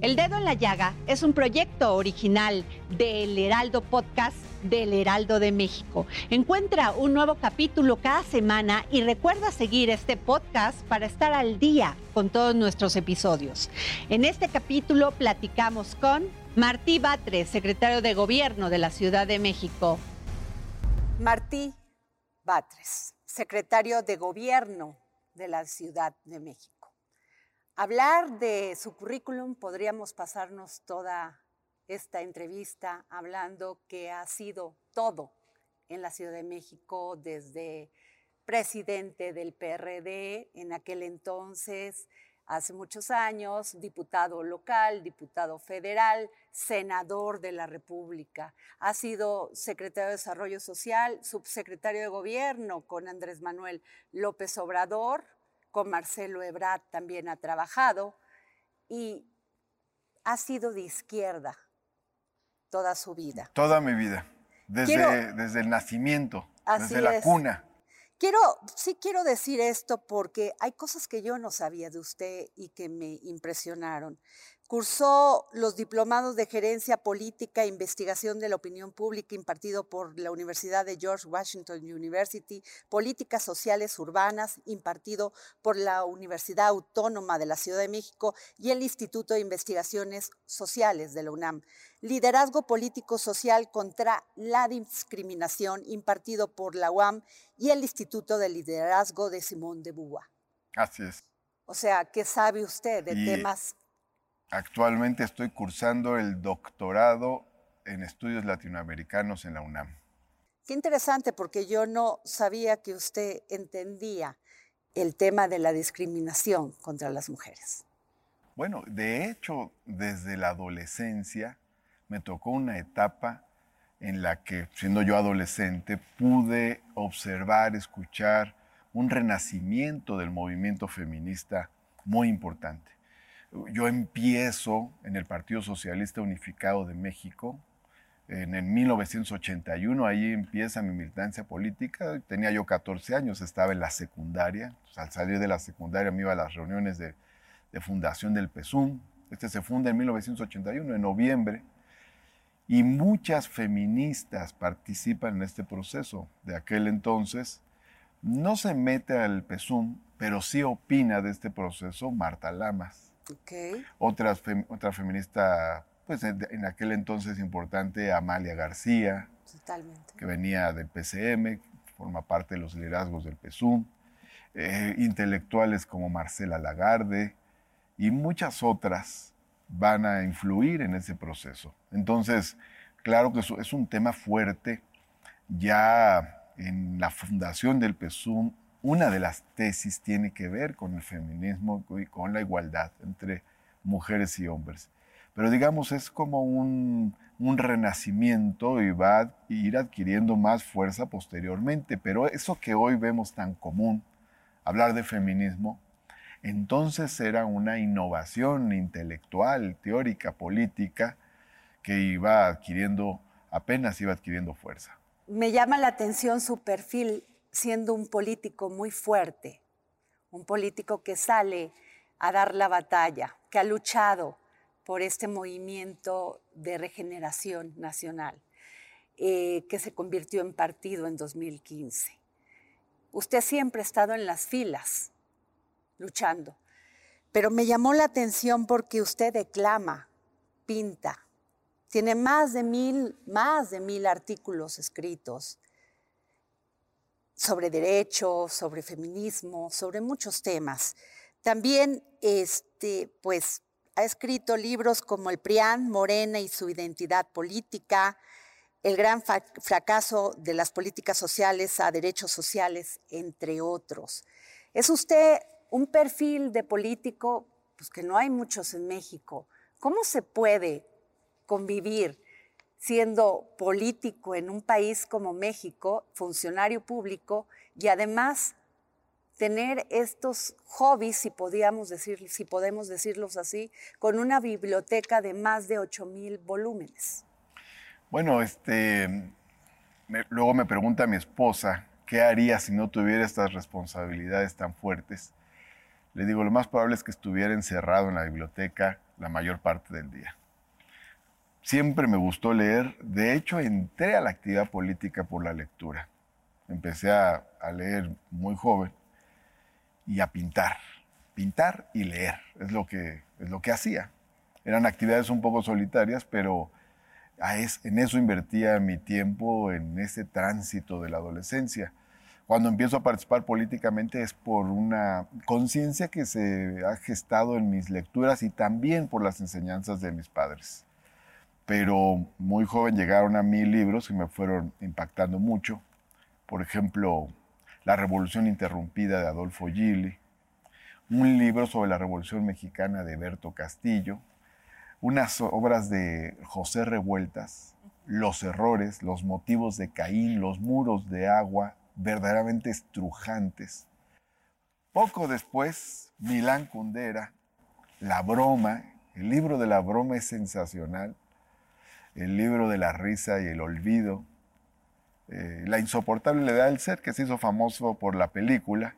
El Dedo en la Llaga es un proyecto original del Heraldo Podcast del Heraldo de México. Encuentra un nuevo capítulo cada semana y recuerda seguir este podcast para estar al día con todos nuestros episodios. En este capítulo platicamos con Martí Batres, secretario de Gobierno de la Ciudad de México. Martí Batres, secretario de Gobierno de la Ciudad de México. Hablar de su currículum podríamos pasarnos toda esta entrevista hablando que ha sido todo en la Ciudad de México desde presidente del PRD en aquel entonces, hace muchos años, diputado local, diputado federal, senador de la República. Ha sido secretario de Desarrollo Social, subsecretario de Gobierno con Andrés Manuel López Obrador, con Marcelo Ebrard también ha trabajado y ha sido de izquierda toda su vida. Toda mi vida, desde, desde el nacimiento, desde la cuna. Quiero, sí quiero decir esto porque hay cosas que yo no sabía de usted y que me impresionaron. Cursó los diplomados de gerencia política e investigación de la opinión pública impartido por la Universidad de George Washington University, políticas sociales urbanas impartido por la Universidad Autónoma de la Ciudad de México y el Instituto de Investigaciones Sociales de la UNAM. Liderazgo político social contra la discriminación impartido por la UAM y el Instituto de Liderazgo de Simón de Beauvoir. Así es. O sea, ¿qué sabe usted de temas Actualmente estoy cursando el doctorado en estudios latinoamericanos en la UNAM. Qué interesante, porque yo no sabía que usted entendía el tema de la discriminación contra las mujeres. Bueno, de hecho, desde la adolescencia me tocó una etapa en la que, siendo yo adolescente, pude observar, escuchar un renacimiento del movimiento feminista muy importante. Yo empiezo en el Partido Socialista Unificado de México, en el 1981, ahí empieza mi militancia política. Tenía yo 14 años, estaba en la secundaria. al salir de la secundaria me iba a las reuniones de, fundación del PESUM. Este se funda en 1981, en noviembre. Y muchas feministas participan en este proceso. De aquel entonces, no se mete al PESUM, pero sí opina de este proceso Marta Lamas otra, otra feminista, pues en, aquel entonces importante, Amalia García, que venía del PCM, forma parte de los liderazgos del PSUM. Eh, intelectuales como Marcela Lagarde y muchas otras van a influir en ese proceso. Entonces, claro que es un tema fuerte. Ya en la fundación del PSUM una de las tesis tiene que ver con el feminismo y con la igualdad entre mujeres y hombres. Pero digamos, es como un, renacimiento y va a ir adquiriendo más fuerza posteriormente. Pero eso que hoy vemos tan común, hablar de feminismo, entonces era una innovación intelectual, teórica, política, que iba adquiriendo, apenas iba adquiriendo fuerza. Me llama la atención su perfil siendo un político muy fuerte, un político que sale a dar la batalla, que ha luchado por este movimiento de regeneración nacional, eh, que se convirtió en partido en 2015. Usted siempre ha estado en las filas, luchando, pero me llamó la atención porque usted declama, pinta, tiene más de mil, más de mil artículos escritos, sobre derechos, sobre feminismo, sobre muchos temas. También, este, pues, ha escrito libros como El PRIAN, Morena y su identidad política, El gran fracaso de las políticas sociales a derechos sociales, entre otros. Es usted un perfil de político pues, que no hay muchos en México. ¿Cómo se puede convivir siendo político en un país como México, funcionario público, y además tener estos hobbies, si, podíamos decir, si podemos decirlos así, con una biblioteca de más de 8 mil volúmenes? Bueno, este, luego me pregunta mi esposa, ¿qué haría si no tuviera estas responsabilidades tan fuertes? Le digo, lo más probable es que estuviera encerrado en la biblioteca la mayor parte del día. Siempre me gustó leer, de hecho entré a la actividad política por la lectura. Empecé a, leer muy joven y a pintar. Pintar y leer es lo que, es lo que hacía. Eran actividades un poco solitarias, pero en eso invertía mi tiempo, en ese tránsito de la adolescencia. Cuando empiezo a participar políticamente es por una conciencia que se ha gestado en mis lecturas y también por las enseñanzas de mis padres. Pero muy joven llegaron a mí libros que me fueron impactando mucho. Por ejemplo, la Revolución Interrumpida de Adolfo Gili, un libro sobre la Revolución Mexicana de Berto Castillo, unas obras de José Revueltas, Los errores, los motivos de Caín, los muros de agua, verdaderamente estrujantes. Poco después, Milán Kundera, La broma, el libro de la broma es sensacional, el libro de la risa y el olvido, eh, la insoportable edad del ser, que se hizo famoso por la película,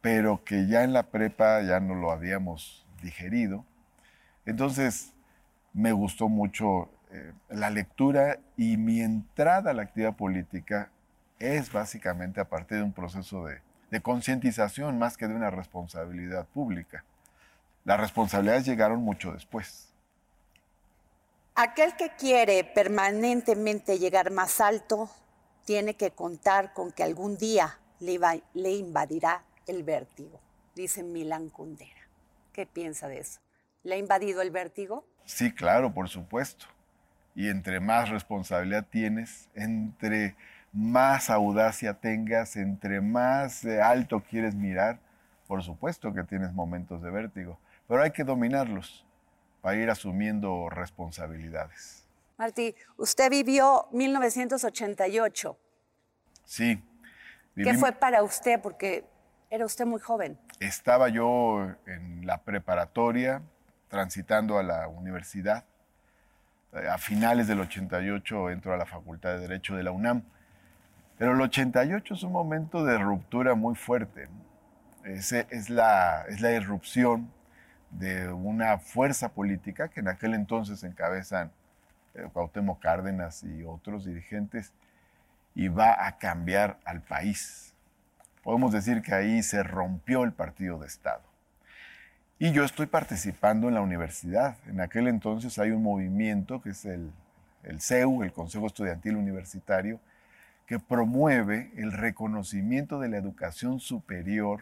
pero que ya en la prepa ya no lo habíamos digerido. Entonces, me gustó mucho eh, la lectura y mi entrada a la actividad política es básicamente a partir de un proceso de, de concientización más que de una responsabilidad pública. Las responsabilidades llegaron mucho después. Aquel que quiere permanentemente llegar más alto tiene que contar con que algún día le, invadirá el vértigo, dice Milán Kundera. ¿Qué piensa de eso? ¿Le ha invadido el vértigo? Sí, claro, por supuesto. Y entre más responsabilidad tienes, entre más audacia tengas, entre más eh, alto quieres mirar, por supuesto que tienes momentos de vértigo, pero hay que dominarlos para ir asumiendo responsabilidades. Martí, usted vivió 1988. Sí. ¿Qué fue para usted? Porque era usted muy joven. Estaba yo en la preparatoria, transitando a la universidad. A finales del 88 entro a la Facultad de Derecho de la UNAM. Pero el 88 es un momento de ruptura muy fuerte. Es, la, es la irrupción de una fuerza política que en aquel entonces encabezan eh, Cuauhtémoc Cárdenas y otros dirigentes, y va a cambiar al país. Podemos decir que ahí se rompió el partido de Estado. Y yo estoy participando en la universidad. En aquel entonces hay un movimiento que es el, CEU, el Consejo Estudiantil Universitario, que promueve el reconocimiento de la educación superior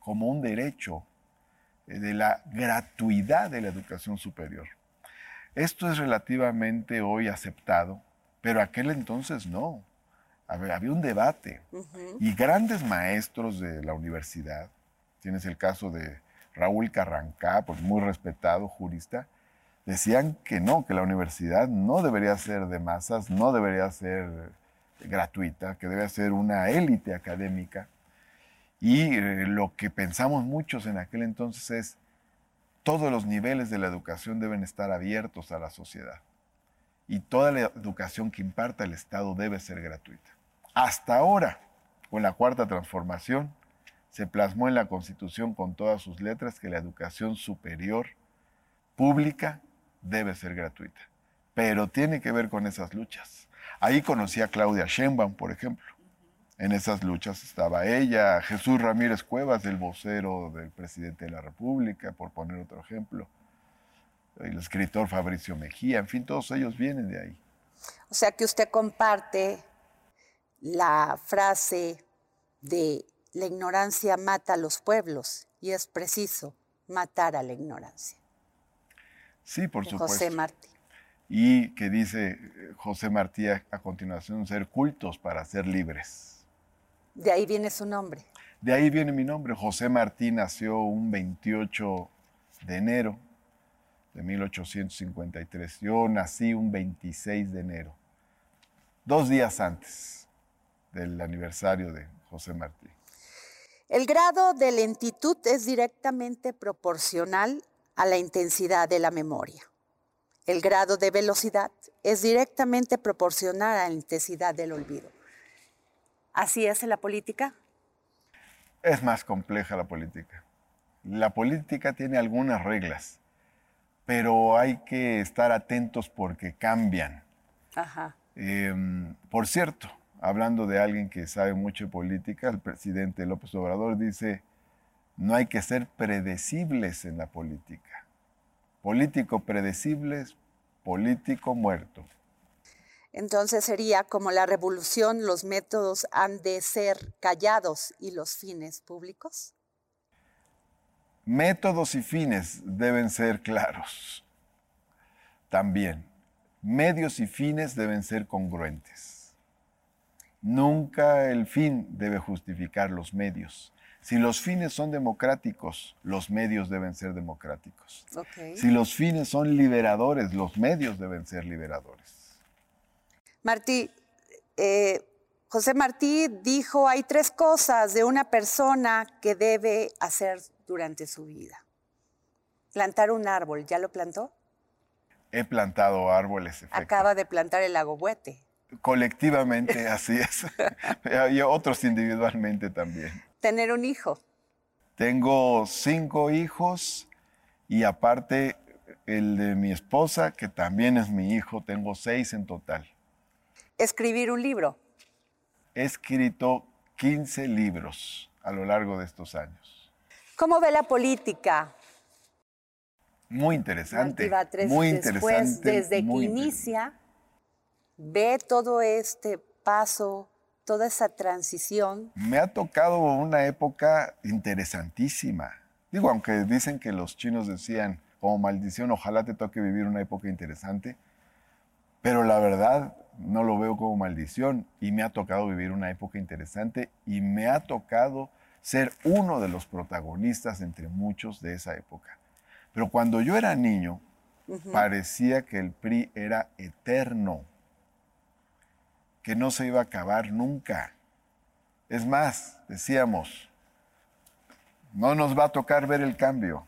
como un derecho, de la gratuidad de la educación superior. Esto es relativamente hoy aceptado, pero aquel entonces no. Había, un debate. Y grandes maestros de la universidad, tienes el caso de Raúl Carrancá, pues muy respetado jurista, decían que no, que la universidad no debería ser de masas, no debería ser gratuita, que debe ser una élite académica. Y eh, lo que pensamos muchos en aquel entonces es, todos los niveles de la educación deben estar abiertos a la sociedad. Y toda la educación que imparta el Estado debe ser gratuita. Hasta ahora, con la cuarta transformación, se plasmó en la Constitución con todas sus letras que la educación superior pública debe ser gratuita. Pero tiene que ver con esas luchas. Ahí conocí a Claudia Sheinbaum, por ejemplo. En esas luchas estaba ella, Jesús Ramírez Cuevas, el vocero del presidente de la República, por poner otro ejemplo, el escritor Fabricio Mejía, en fin, todos ellos vienen de ahí. O sea que usted comparte la frase de la ignorancia mata a los pueblos y es preciso matar a la ignorancia. Sí, por supuesto. José Martí. Y que dice eh, José Martí a continuación, ser cultos para ser libres. De ahí viene su nombre. De ahí viene mi nombre. José Martí nació un 28 de enero de 1853. Yo nací un 26 de enero, dos días antes del aniversario de José Martí. El grado de lentitud es directamente proporcional a la intensidad de la memoria. El grado de velocidad es directamente proporcional a la intensidad del olvido. ¿Así es en la política? Es más compleja la política. La política tiene algunas reglas, pero hay que estar atentos porque cambian. Ajá. Em, por cierto, hablando de alguien que sabe mucho de política, el presidente López Obrador dice, no hay que ser predecibles en la política. Político predecibles, político muerto. Entonces sería como la revolución, los métodos han de ser callados y los fines públicos. Métodos y fines deben ser claros. También, medios y fines deben ser congruentes. Nunca el fin debe justificar los medios. Si los fines son democráticos, los medios deben ser democráticos. Si los fines son liberadores, los medios deben ser liberadores. Martí, eh, José Martí dijo, hay tres cosas de una persona que debe hacer durante su vida. Plantar un árbol, ¿ya lo plantó? He plantado árboles. Acaba de plantar el agogüete. Colectivamente, así es. y otros individualmente también tener un hijo? Tengo cinco hijos y aparte el de mi esposa, que también es mi hijo, tengo seis en total. ¿Escribir un libro? He escrito 15 libros a lo largo de estos años. ¿Cómo ve la política? Muy interesante. muy interesante. Desde que inicia, ve todo este paso toda esa transición? Me ha tocado una época interesantísima. Digo, aunque dicen que los chinos decían como maldición, ojalá te toque vivir una época interesante, pero la verdad no lo veo como maldición y me ha tocado vivir una época interesante y me ha tocado ser uno de los protagonistas entre muchos de esa época. Pero cuando yo era niño, parecía que el PRI era eterno que no se iba a acabar nunca. Es más, decíamos, no nos va a tocar ver el cambio,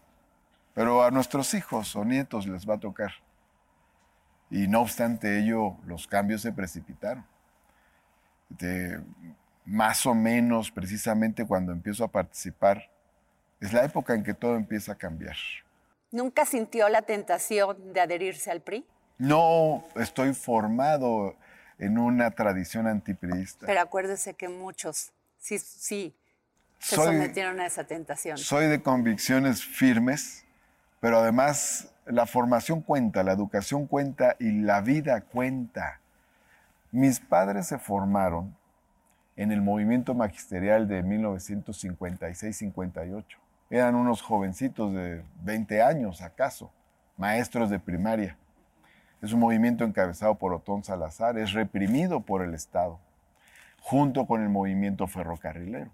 pero a nuestros hijos o nietos les va a tocar. Y no obstante ello, los cambios se precipitaron. más o menos, precisamente cuando empiezo a participar, es la época en que todo empieza a cambiar. ¿Nunca sintió la tentación de adherirse al PRI? No, estoy formado en una tradición antipriista. Pero acuérdese que muchos sí, sí se sometieron a esa tentación. Soy de convicciones firmes, pero además la formación cuenta, la educación cuenta y la vida cuenta. Mis padres se formaron en el movimiento magisterial de 1956-58. Eran unos jovencitos de 20 años, acaso, maestros de primaria. Es un movimiento encabezado por Otón Salazar, es reprimido por el Estado, junto con el movimiento ferrocarrilero.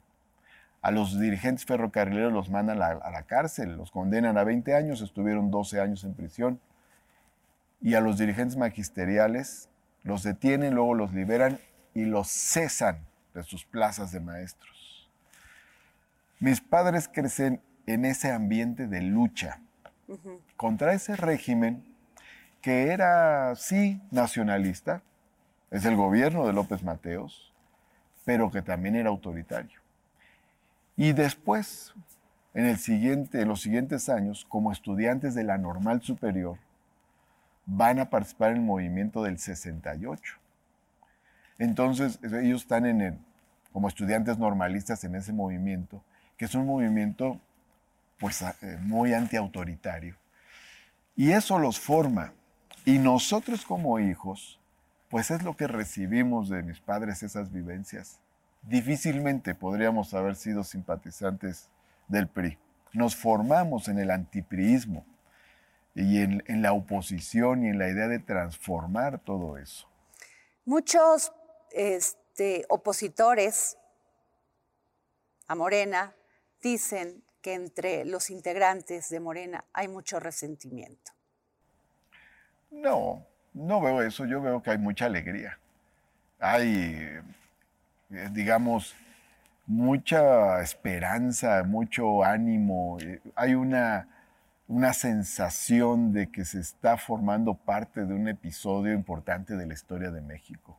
A los dirigentes ferrocarrileros los mandan a la, cárcel, los condenan a 20 años, estuvieron 12 años en prisión. Y a los dirigentes magisteriales los detienen, luego los liberan y los cesan de sus plazas de maestros. Mis padres crecen en ese ambiente de lucha contra ese régimen que era, sí, nacionalista, es el gobierno de López Mateos, pero que también era autoritario. Y después, en, el siguiente, en los siguientes años, como estudiantes de la normal superior, van a participar en el movimiento del 68. Entonces, ellos están en el, como estudiantes normalistas en ese movimiento, que es un movimiento pues, eh, muy antiautoritario. Y eso los forma. Y nosotros como hijos, pues es lo que recibimos de mis padres, esas vivencias. Difícilmente podríamos haber sido simpatizantes del PRI. Nos formamos en el antipriismo y en, la oposición y en la idea de transformar todo eso. Muchos este, opositores a Morena dicen que entre los integrantes de Morena hay mucho resentimiento No, no veo eso. Yo veo que hay mucha alegría. Hay, digamos, mucha esperanza, mucho ánimo. Eh, hay una, una sensación de que se está formando parte de un episodio importante de la historia de México.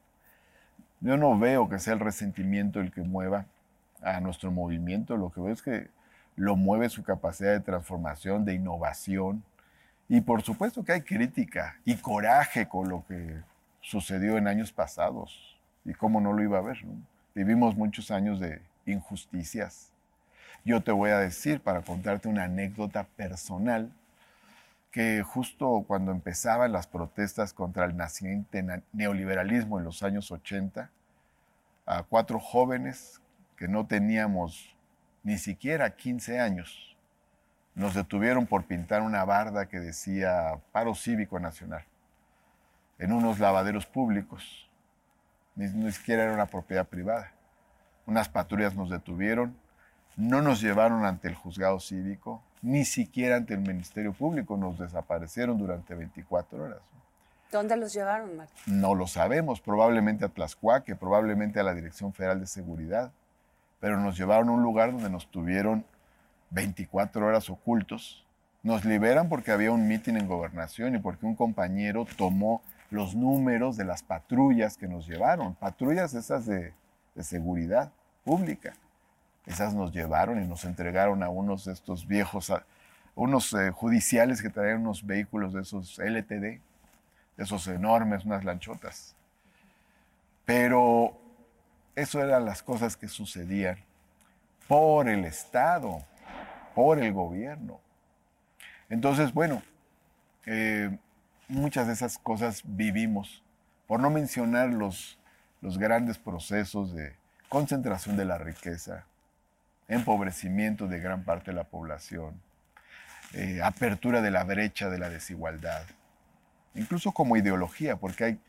Yo no veo que sea el resentimiento el que mueva a nuestro movimiento, lo que veo es que lo mueve su capacidad de transformación, de innovación, y por supuesto que hay crítica y coraje con lo que sucedió en años pasados, y cómo no lo iba a ver. Vivimos muchos años de injusticias. Yo te voy a decir, para contarte una anécdota personal, que justo cuando empezaban las protestas contra el naciente neoliberalismo en los años 80, a cuatro jóvenes que no teníamos ni siquiera 15 años, nos detuvieron por pintar una barda que decía paro cívico nacional en unos lavaderos públicos. Ni, ni siquiera era una propiedad privada. Unas patrullas nos detuvieron, no nos llevaron ante el juzgado cívico, ni siquiera ante el Ministerio Público, nos desaparecieron durante 24 horas. ¿Dónde los llevaron, Martín? No lo sabemos, probablemente a Tlaxcuaque, probablemente a la Dirección Federal de Seguridad, pero nos llevaron a un lugar donde nos tuvieron 24 horas ocultos. Nos liberan porque había un mitin en gobernación y porque un compañero tomó los números de las patrullas que nos llevaron, patrullas esas de, de seguridad pública. Esas nos llevaron y nos entregaron a unos de estos viejos, unos eh, judiciales que traían unos vehículos de esos LTD, esos enormes, unas lanchotas. Pero eso eran las cosas que sucedían por el Estado, por el gobierno. Entonces, bueno, eh, muchas de esas cosas vivimos, por no mencionar los, los grandes procesos de concentración de la riqueza, empobrecimiento de gran parte de la población, eh, apertura de la brecha de la desigualdad, incluso como ideología, porque hay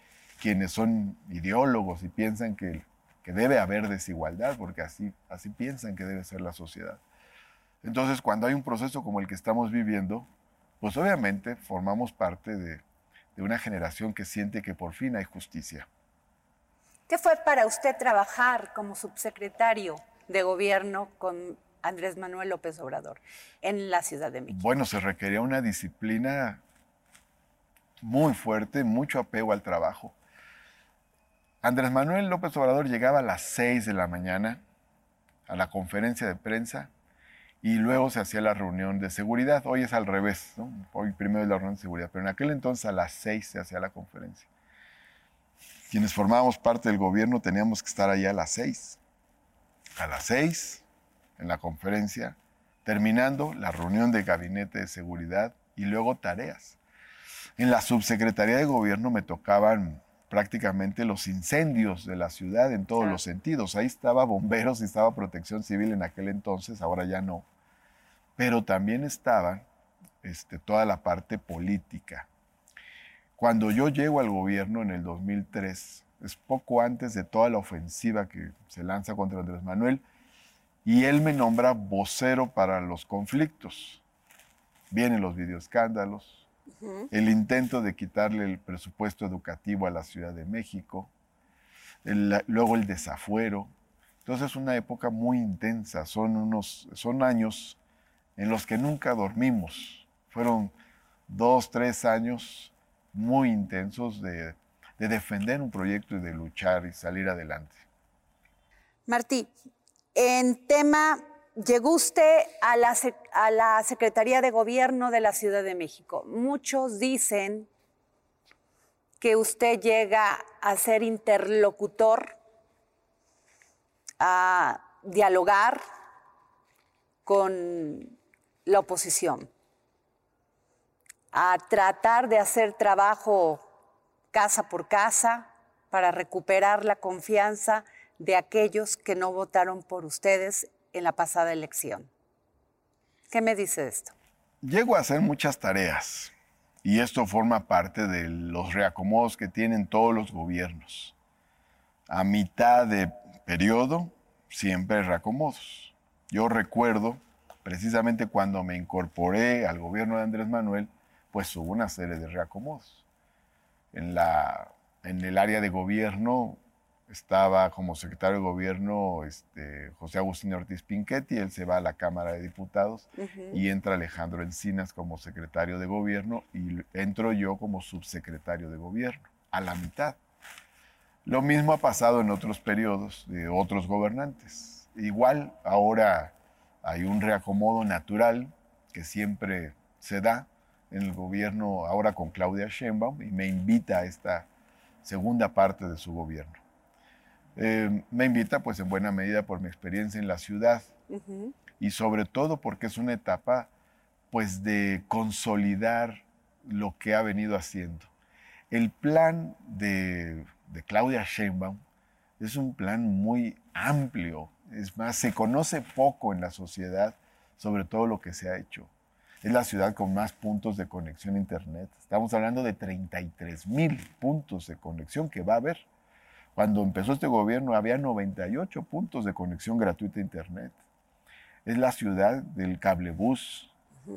quienes son ideólogos y piensan que, que debe haber desigualdad, porque así, así piensan que debe ser la sociedad. Entonces, cuando hay un proceso como el que estamos viviendo, pues obviamente formamos parte de, de una generación que siente que por fin hay justicia. ¿Qué fue para usted trabajar como subsecretario de gobierno con Andrés Manuel López Obrador en la Ciudad de México? Bueno, se requería una disciplina muy fuerte, mucho apego al trabajo. Andrés Manuel López Obrador llegaba a las 6 de la mañana a la conferencia de prensa y luego se hacía la reunión de seguridad. Hoy es al revés, ¿no? hoy primero es la reunión de seguridad, pero en aquel entonces a las 6 se hacía la conferencia. Quienes formábamos parte del gobierno teníamos que estar allá a las 6 a las seis en la conferencia, terminando la reunión de gabinete de seguridad y luego tareas. En la subsecretaría de gobierno me tocaban prácticamente los incendios de la ciudad en todos los sentidos. Ahí estaba bomberos y estaba protección civil en aquel entonces, ahora ya no. Pero también estaba este, toda la parte política. Cuando yo llego al gobierno en el 2003, es poco antes de toda la ofensiva que se lanza contra Andrés Manuel, y él me nombra vocero para los conflictos. Vienen los videoescándalos, el intento de quitarle el presupuesto educativo a la Ciudad de México, luego el desafuero. Entonces es una época muy intensa, son, unos, son años en los que nunca dormimos. Fueron dos, tres años muy intensos de de defender un proyecto y de luchar y salir adelante. Martí, en tema, llegó usted a la, a la Secretaría de Gobierno de la Ciudad de México. Muchos dicen que usted llega a ser interlocutor, a dialogar con la oposición, a tratar de hacer trabajo casa por casa para recuperar la confianza de aquellos que no votaron por ustedes en la pasada elección. ¿Qué me dice esto? Llego a hacer muchas tareas y esto forma parte de los reacomodos que tienen todos los gobiernos. A mitad de periodo siempre reacomodos. Yo recuerdo precisamente cuando me incorporé al gobierno de Andrés Manuel, pues hubo una serie de reacomodos En, la, en el área de gobierno estaba como secretario de gobierno este, José Agustín Ortiz Pinchetti, él se va a la Cámara de Diputados y entra Alejandro Encinas como secretario de gobierno y entro yo como subsecretario de gobierno, a la mitad. Lo mismo ha pasado en otros periodos de otros gobernantes. Igual ahora hay un reacomodo natural que siempre se da en el gobierno ahora con Claudia Sheinbaum y me invita a esta segunda parte de su gobierno. Eh, me invita pues en buena medida por mi experiencia en la ciudad y sobre todo porque es una etapa pues de consolidar lo que ha venido haciendo. El plan de, de Claudia Sheinbaum es un plan muy amplio, es más, se conoce poco en la sociedad sobre todo lo que se ha hecho. Es la ciudad con más puntos de conexión a Internet. Estamos hablando de 33 mil puntos de conexión que va a haber. Cuando empezó este gobierno había 98 puntos de conexión gratuita a Internet. Es la ciudad del cablebús,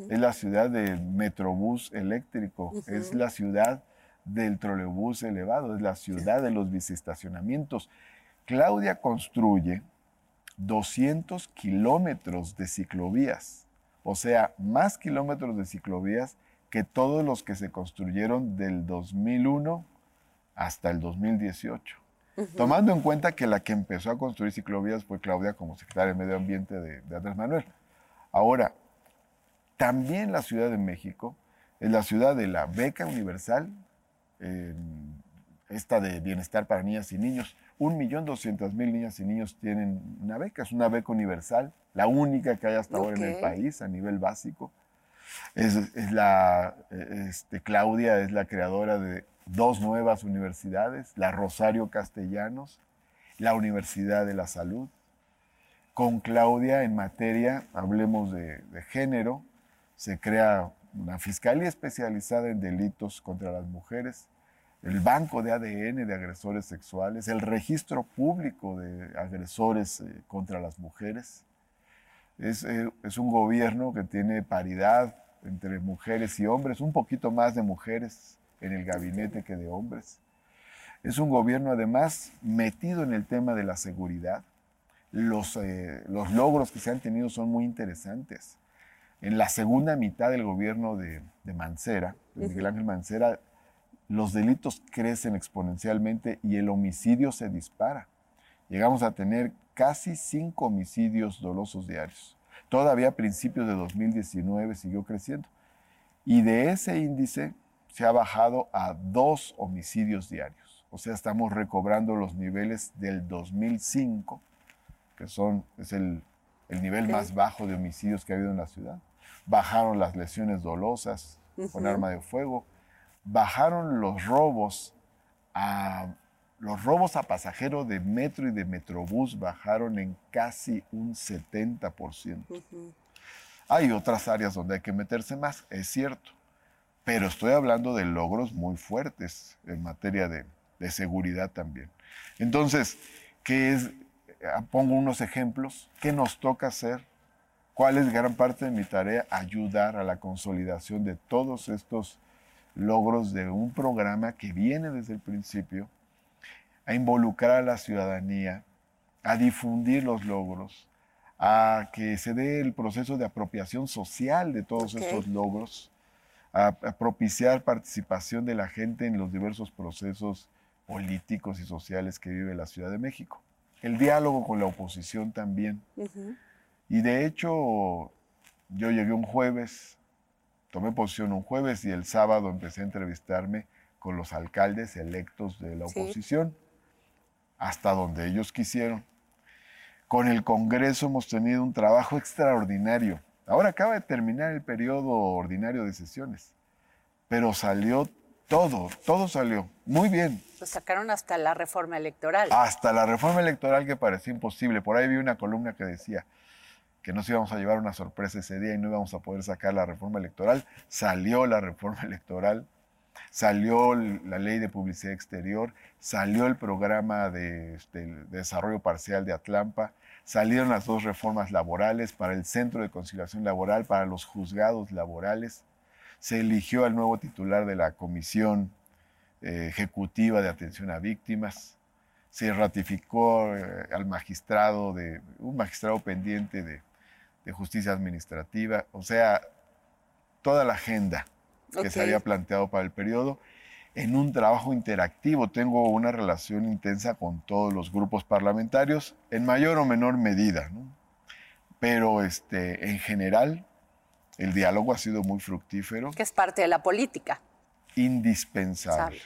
es la ciudad del metrobús eléctrico, es la ciudad del trolebús elevado, es la ciudad de los biciestacionamientos. Claudia construye 200 kilómetros de ciclovías, o sea, más kilómetros de ciclovías que todos los que se construyeron del 2001 hasta el 2018. Tomando en cuenta que la que empezó a construir ciclovías fue Claudia como secretaria de Medio Ambiente de, Andrés Manuel. Ahora, también la Ciudad de México es la ciudad de la beca universal, esta de bienestar para niñas y niños. Un millón doscientas mil niñas y niños tienen una beca, es una beca universal, la única que hay hasta ahora en el país a nivel básico. Es, es la, este, Claudia es la creadora de dos nuevas universidades, la Rosario Castellanos, la Universidad de la Salud. Con Claudia en materia, hablemos de, género, se crea una fiscalía especializada en delitos contra las mujeres, el banco de ADN de agresores sexuales, el registro público de agresores eh, contra las mujeres. Es, eh, es, un gobierno que tiene paridad entre mujeres y hombres, un poquito más de mujeres en el gabinete que de hombres. Es un gobierno además metido en el tema de la seguridad. Los, eh, los logros que se han tenido son muy interesantes. En la segunda mitad del gobierno de, de Mancera, de Miguel Ángel Mancera, los delitos crecen exponencialmente y el homicidio se dispara. Llegamos a tener casi cinco homicidios dolosos diarios. Todavía a principios de 2019 siguió creciendo. Y de ese índice se ha bajado a dos homicidios diarios. O sea, estamos recobrando los niveles del 2005, que son, es el, nivel más bajo de homicidios que ha habido en la ciudad. Bajaron las lesiones dolosas con arma de fuego. Bajaron los robos a los robos a pasajeros de metro y de metrobús bajaron en casi un 70%. Hay otras áreas donde hay que meterse más, es cierto, pero estoy hablando de logros muy fuertes en materia de, seguridad también. Entonces, ¿qué es? Ah, pongo unos ejemplos. ¿Qué nos toca hacer? ¿Cuál es gran parte de mi tarea? Ayudar a la consolidación de todos estos logros de un programa que viene desde el principio, a involucrar a la ciudadanía, a difundir los logros, a que se dé el proceso de apropiación social de todos estos logros a, propiciar participación de la gente en los diversos procesos políticos y sociales que vive la Ciudad de México. El diálogo con la oposición también. Y de hecho, yo llegué un jueves, tomé posición un jueves y el sábado empecé a entrevistarme con los alcaldes electos de la oposición, hasta donde ellos quisieron. Con el Congreso hemos tenido un trabajo extraordinario. Ahora acaba de terminar el periodo ordinario de sesiones, pero salió todo, todo salió muy bien. Lo sacaron hasta la reforma electoral. Hasta la reforma electoral que parecía imposible. Por ahí vi una columna que decía que nos íbamos a llevar una sorpresa ese día y no íbamos a poder sacar la reforma electoral. Salió la reforma electoral, salió la ley de publicidad exterior, salió el programa de, este, de desarrollo parcial de Atlampa, Salieron las dos reformas laborales para el Centro de Conciliación Laboral, para los juzgados laborales. Se eligió al nuevo titular de la Comisión eh, ejecutiva de atención a víctimas, se ratificó eh, al magistrado de un magistrado pendiente de, justicia administrativa, o sea, toda la agenda que se había planteado para el periodo en un trabajo interactivo. Tengo una relación intensa con todos los grupos parlamentarios, en mayor o menor medida, pero este, en general el diálogo ha sido muy fructífero. Que es parte de la política. Indispensable.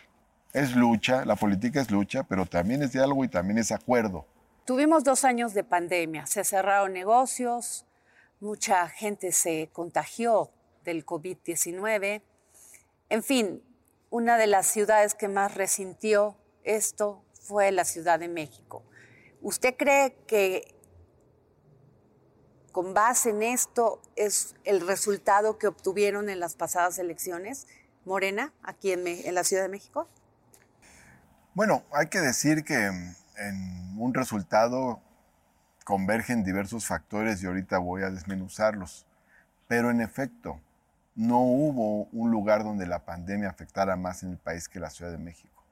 Es lucha, la política es lucha, pero también es diálogo y también es acuerdo. Tuvimos dos años de pandemia, se cerraron negocios, mucha gente se contagió del COVID-19. En fin, una de las ciudades que más resintió esto fue la Ciudad de México. ¿Usted cree que con base en esto es el resultado que obtuvieron en las pasadas elecciones, Morena, aquí en, la Ciudad de México? Bueno, hay que decir que en un resultado convergen diversos factores y ahorita voy a desmenuzarlos. Pero en efecto, no hubo un lugar donde la pandemia afectara más en el país que la Ciudad de México.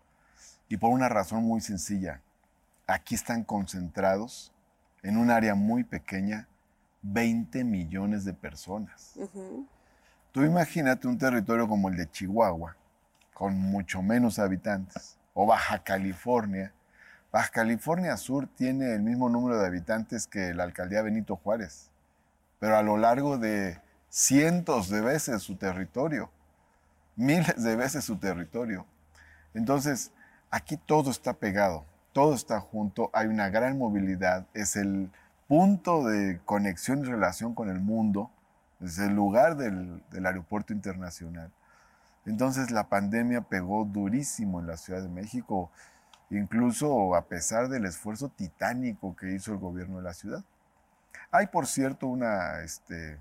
Y por una razón muy sencilla. Aquí están concentrados en un área muy pequeña 20 millones de personas. Tú imagínate un territorio como el de Chihuahua, con mucho menos habitantes, o Baja California. Baja California Sur tiene el mismo número de habitantes que la alcaldía Benito Juárez, pero a lo largo de cientos de veces su territorio, miles de veces su territorio. Entonces, aquí todo está pegado, todo está junto, hay una gran movilidad, es el punto de conexión y relación con el mundo, es el lugar del, aeropuerto internacional. Entonces la pandemia pegó durísimo en la Ciudad de México, incluso a pesar del esfuerzo titánico que hizo el gobierno de la ciudad. Hay, por cierto, una, este,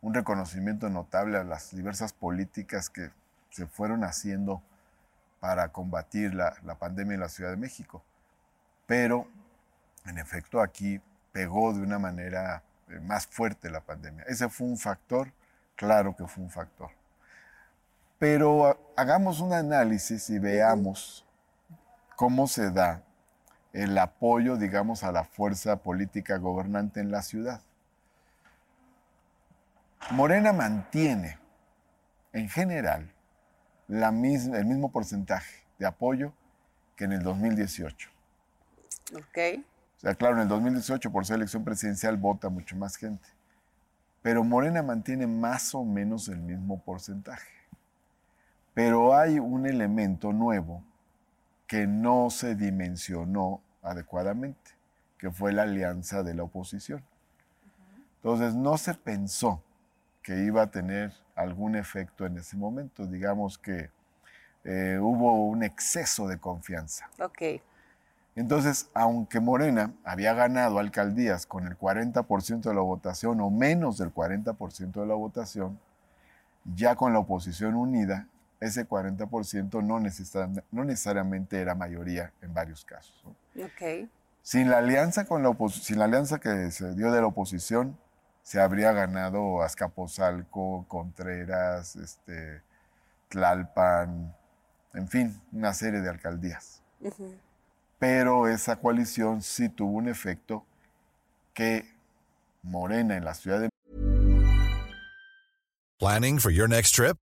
un reconocimiento notable a las diversas políticas que se fueron haciendo para combatir la, la pandemia en la Ciudad de México. Pero, en efecto, aquí pegó de una manera eh, más fuerte la pandemia. Ese fue un factor, claro que fue un factor. Pero hagamos un análisis y veamos cómo se da el apoyo, digamos, a la fuerza política gobernante en la ciudad. Morena mantiene, en general, la misma, el mismo porcentaje de apoyo que en el 2018. Ok sea, claro, en el 2018 por ser elección presidencial vota mucho más gente. Pero Morena mantiene más o menos el mismo porcentaje. Pero hay un elemento nuevo que no se dimensionó adecuadamente, que fue la alianza de la oposición. Entonces no se pensó que iba a tener algún efecto en ese momento. Digamos que eh, hubo un exceso de confianza. Ok. Entonces, aunque Morena había ganado alcaldías con el 40% de la votación o menos del 40% de la votación, ya con la oposición unida, ese 40% no, no necesariamente era mayoría en varios casos. Sin la alianza con la sin la alianza que se dio de la oposición, se habría ganado Azcapotzalco, Contreras, este, Tlalpan, en fin, una serie de alcaldías pero esa coalición sí tuvo un efecto que Morena en la ciudad de Planning for your next trip?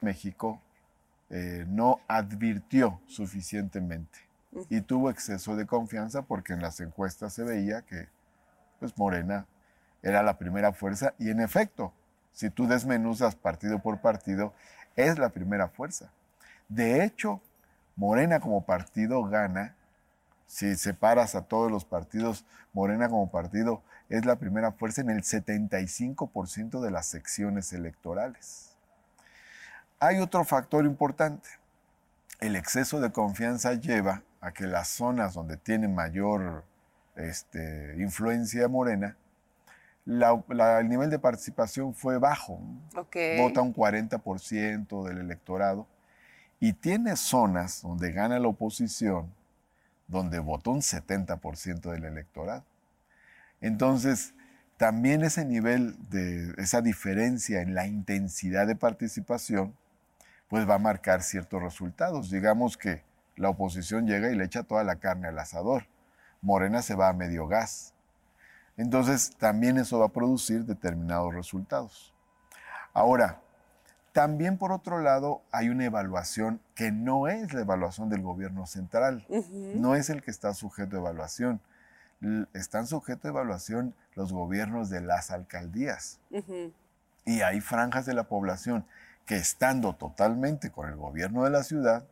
México eh, no advirtió suficientemente y tuvo exceso de confianza porque en las encuestas se veía que pues Morena era la primera fuerza y en efecto, si tú desmenuzas partido por partido, es la primera fuerza. De hecho, Morena como partido gana, si separas a todos los partidos, Morena como partido es la primera fuerza en el 75% de las secciones electorales. Hay otro factor importante. el exceso de confianza lleva a que las zonas donde tiene mayor este, influencia morena, el nivel de participación fue bajo. Vota un 40% del electorado. Y tiene zonas donde gana la oposición, donde votó un 70% del electorado. Entonces, también ese nivel de esa diferencia en la intensidad de participación, pues va a marcar ciertos resultados. Digamos que la oposición llega y le echa toda la carne al asador. Morena se va a medio gas. Entonces, también eso va a producir determinados resultados. Ahora, también por otro lado hay una evaluación que no es la evaluación del gobierno central, no es el que está sujeto a evaluación están sujetos a evaluación los gobiernos de las alcaldías. Y hay franjas de la población que estando totalmente con el gobierno de la ciudad,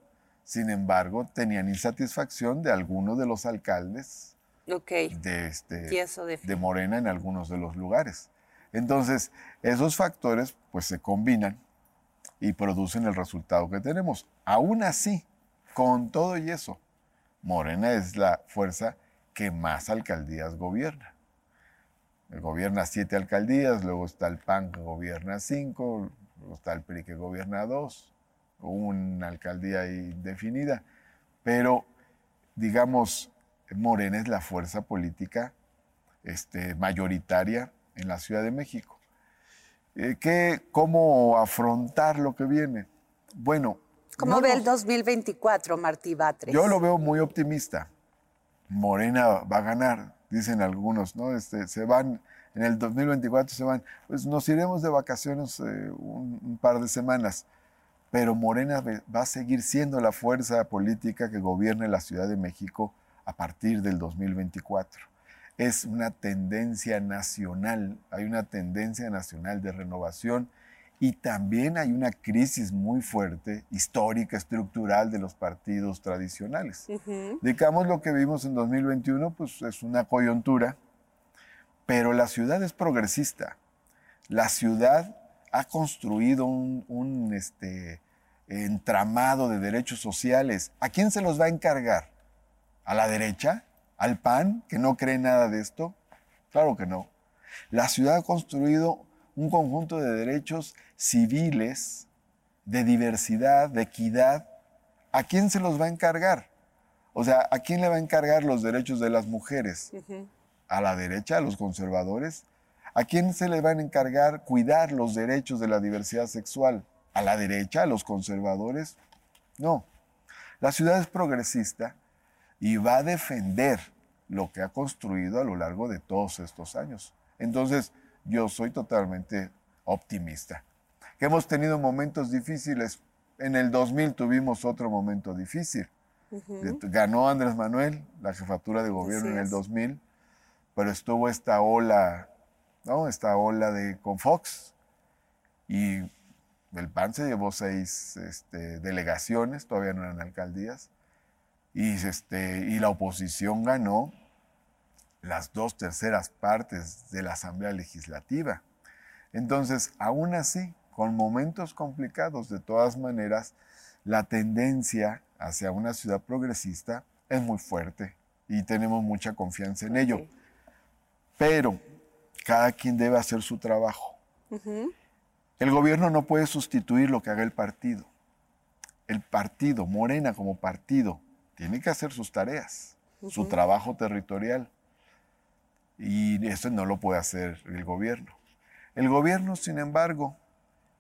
sin embargo, tenían insatisfacción de algunos de los alcaldes de, este, de Morena en algunos de los lugares. Entonces, esos factores pues se combinan y producen el resultado que tenemos. Aún así, con todo y eso, Morena es la fuerza que más alcaldías gobierna. Gobierna siete alcaldías, luego está el PAN que gobierna cinco, está el PRI que gobierna dos, una alcaldía indefinida. Pero, digamos, Morena es la fuerza política este, mayoritaria en la Ciudad de México. Eh, ¿qué, ¿Cómo afrontar lo que viene? Bueno. ¿Cómo ve el 2024, Martí Batres? Yo lo veo muy optimista. Morena va a ganar, dicen algunos, ¿no? Este, se van, en el 2024 se van, pues nos iremos de vacaciones eh, un, par de semanas, pero Morena va a seguir siendo la fuerza política que gobierne la Ciudad de México a partir del 2024. Es una tendencia nacional, hay una tendencia nacional de renovación y también hay una crisis muy fuerte, histórica, estructural de los partidos tradicionales. Digamos lo que vimos en 2021, pues es una coyuntura, pero la ciudad es progresista. La ciudad ha construido un, este, entramado de derechos sociales. ¿A quién se los va a encargar? ¿A la derecha? ¿Al PAN, que no cree nada de esto? Claro que no. La ciudad ha construido un conjunto de derechos civiles, de diversidad, de equidad, ¿a quién se los va a encargar? O sea, ¿a quién le va a encargar los derechos de las mujeres? ¿A la derecha, a los conservadores? ¿A quién se le van a encargar cuidar los derechos de la diversidad sexual? ¿A la derecha, a los conservadores? No. La ciudad es progresista y va a defender lo que ha construido a lo largo de todos estos años. Entonces, yo soy totalmente optimista. Que hemos tenido momentos difíciles. En el 2000 tuvimos otro momento difícil. Ganó Andrés Manuel la jefatura de gobierno en el 2000, pero estuvo esta ola, ¿no? Esta ola de con Fox y el PAN se llevó seis este, delegaciones, todavía no eran alcaldías, y, este, y la oposición ganó las dos terceras partes de la Asamblea Legislativa. Entonces, aún así, con momentos complicados, de todas maneras, la tendencia hacia una ciudad progresista es muy fuerte y tenemos mucha confianza en ello. Pero cada quien debe hacer su trabajo. El gobierno no puede sustituir lo que haga el partido. El partido, Morena como partido, tiene que hacer sus tareas, su trabajo territorial. Y eso no lo puede hacer el gobierno. El gobierno, sin embargo,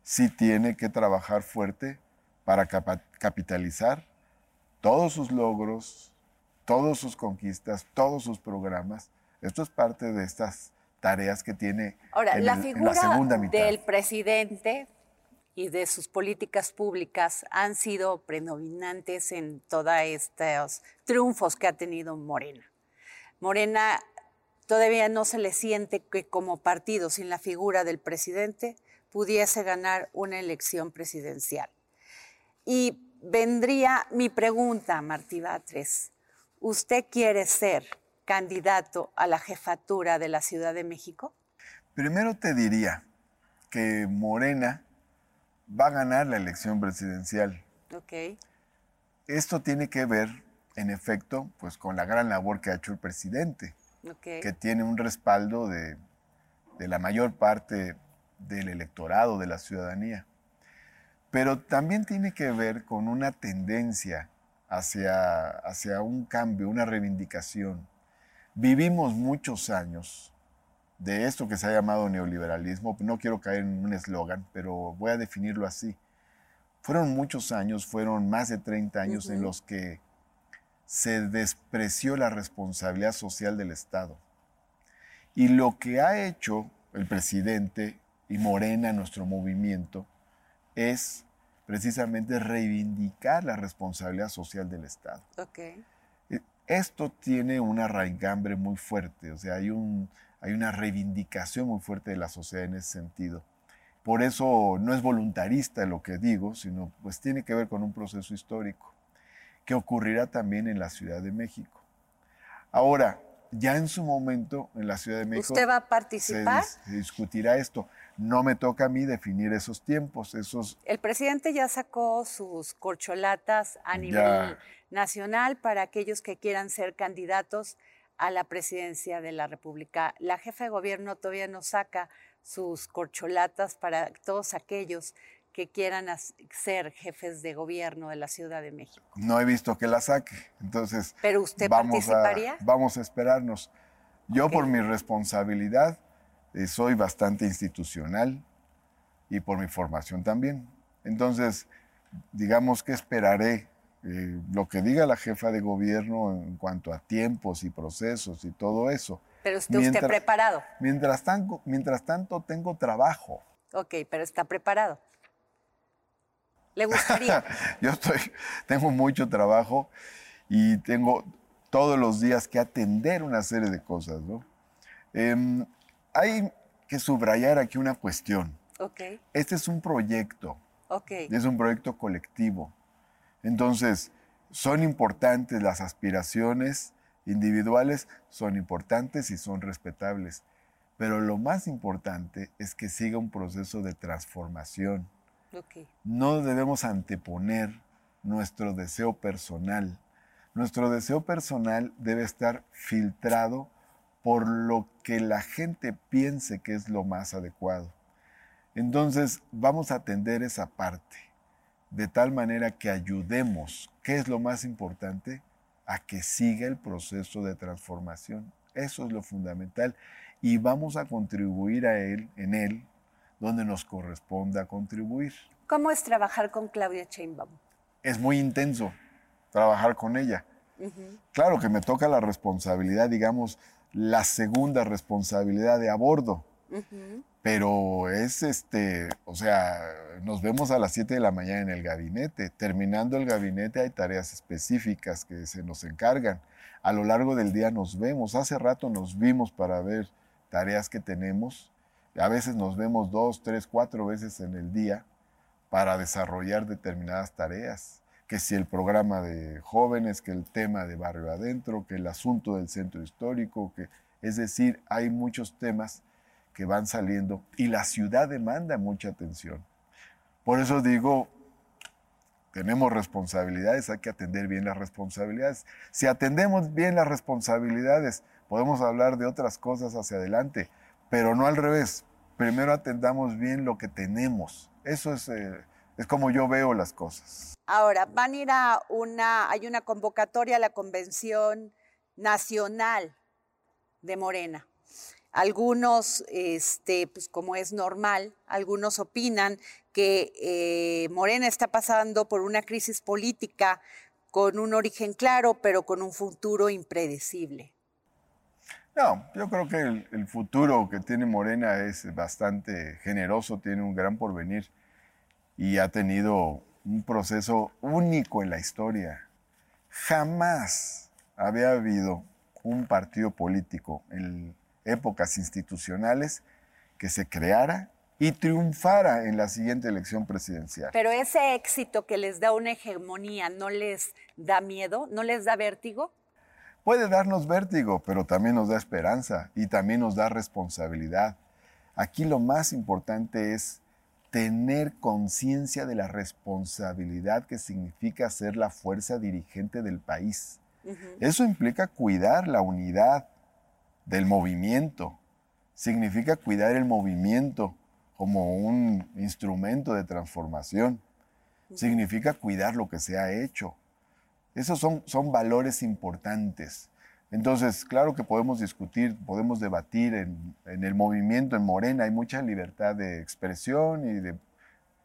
sí tiene que trabajar fuerte para capitalizar todos sus logros, todas sus conquistas, todos sus programas. Esto es parte de estas tareas que tiene Ahora, la figura segunda mitad. del presidente y de sus políticas públicas han sido predominantes en todos estos triunfos que ha tenido Morena. Morena todavía no se le siente que como partido sin la figura del presidente pudiese ganar una elección presidencial. Y vendría mi pregunta, Martí Batres. ¿Usted quiere ser candidato a la jefatura de la Ciudad de México? Primero te diría que Morena va a ganar la elección presidencial. Ok. esto tiene que ver, en efecto, pues con la gran labor que ha hecho el presidente, que tiene un respaldo de, de la mayor parte del electorado, de la ciudadanía. Pero también tiene que ver con una tendencia hacia, hacia un cambio, una reivindicación. Vivimos muchos años de esto que se ha llamado neoliberalismo. No quiero caer en un eslogan, pero voy a definirlo así. Fueron muchos años, fueron más de 30 años en los que se despreció la responsabilidad social del Estado. Y lo que ha hecho el presidente y Morena, nuestro movimiento, es precisamente reivindicar la responsabilidad social del Estado. Ok. Esto tiene una raigambre muy fuerte, o sea, hay, un, hay una reivindicación muy fuerte de la sociedad en ese sentido. Por eso no es voluntarista lo que digo, sino pues tiene que ver con un proceso histórico que ocurrirá también en la Ciudad de México. Ahora, ya en su momento en la Ciudad de México ¿Usted va a se, participar? dis- se discutirá esto. No me toca a mí definir esos tiempos, esos El presidente ya sacó sus corcholatas a nivel Ya. nacional para aquellos que quieran ser candidatos a la presidencia de la República. La jefa de gobierno todavía no saca sus corcholatas para todos aquellos que quieran ser jefes de gobierno de la Ciudad de México. no he visto que la saque. Entonces, ¿Pero usted vamos a- participaría? vamos a esperarnos. Yo por mi responsabilidad soy bastante institucional y por mi formación también. Entonces, digamos que esperaré eh, lo que diga la jefa de gobierno en cuanto a tiempos y procesos y todo eso. Pero usted, usted Mientras- preparado. Mientras tanto, mientras tanto tengo trabajo. Ok, pero está preparado. ¿Le gustaría? Yo estoy, tengo mucho trabajo y tengo todos los días que atender una serie de cosas, ¿no? Em, hay que subrayar aquí una cuestión. ok, Este es un proyecto, ok. es un proyecto colectivo. Entonces, son importantes las aspiraciones individuales, son importantes y son respetables. Pero lo más importante es que siga un proceso de transformación. ok. No debemos anteponer nuestro deseo personal. Nuestro deseo personal debe estar filtrado por lo que la gente piense que es lo más adecuado. Entonces vamos a atender esa parte de tal manera que ayudemos, ¿qué es lo más importante? A que siga el proceso de transformación. Eso es lo fundamental. Y vamos a contribuir a él, en él, donde nos corresponda contribuir. ¿Cómo es trabajar con Claudia Sheinbaum? Es muy intenso trabajar con ella. Claro que me toca la responsabilidad, digamos, la segunda responsabilidad de a bordo. Pero es este, o sea, nos vemos a las 7 de la mañana en el gabinete. Terminando el gabinete hay tareas específicas que se nos encargan. A lo largo del día nos vemos. Hace rato nos vimos para ver tareas que tenemos. A veces nos vemos dos, tres, cuatro veces en el día para desarrollar determinadas tareas. Que si el programa de jóvenes, que el tema de barrio adentro, que el asunto del centro histórico, que es decir, hay muchos temas que van saliendo y la ciudad demanda mucha atención. Por eso digo, tenemos responsabilidades, hay que atender bien las responsabilidades. Si atendemos bien las responsabilidades, podemos hablar de otras cosas hacia adelante, pero no al revés. Primero atendamos bien lo que tenemos. Eso es, eh, es como yo veo las cosas. Ahora, van a ir a una, hay una convocatoria a la Convención Nacional de Morena. Algunos, este, pues como es normal, algunos opinan que eh, Morena está pasando por una crisis política con un origen claro, pero con un futuro impredecible. No, yo creo que el, el futuro que tiene Morena es bastante generoso, tiene un gran porvenir y ha tenido un proceso único en la historia. Jamás había habido un partido político en épocas institucionales que se creara y triunfara en la siguiente elección presidencial. Pero ese éxito que les da una hegemonía, ¿no les da miedo? ¿No les da vértigo? Puede darnos vértigo, pero también nos da esperanza y también nos da responsabilidad. Aquí lo más importante es tener conciencia de la responsabilidad que significa ser la fuerza dirigente del país. Eso implica cuidar la unidad del movimiento, significa cuidar el movimiento como un instrumento de transformación, significa cuidar lo que se ha hecho. Esos son, son valores importantes. Entonces, claro que podemos discutir, podemos debatir en, el movimiento, en Morena, hay mucha libertad de expresión y de,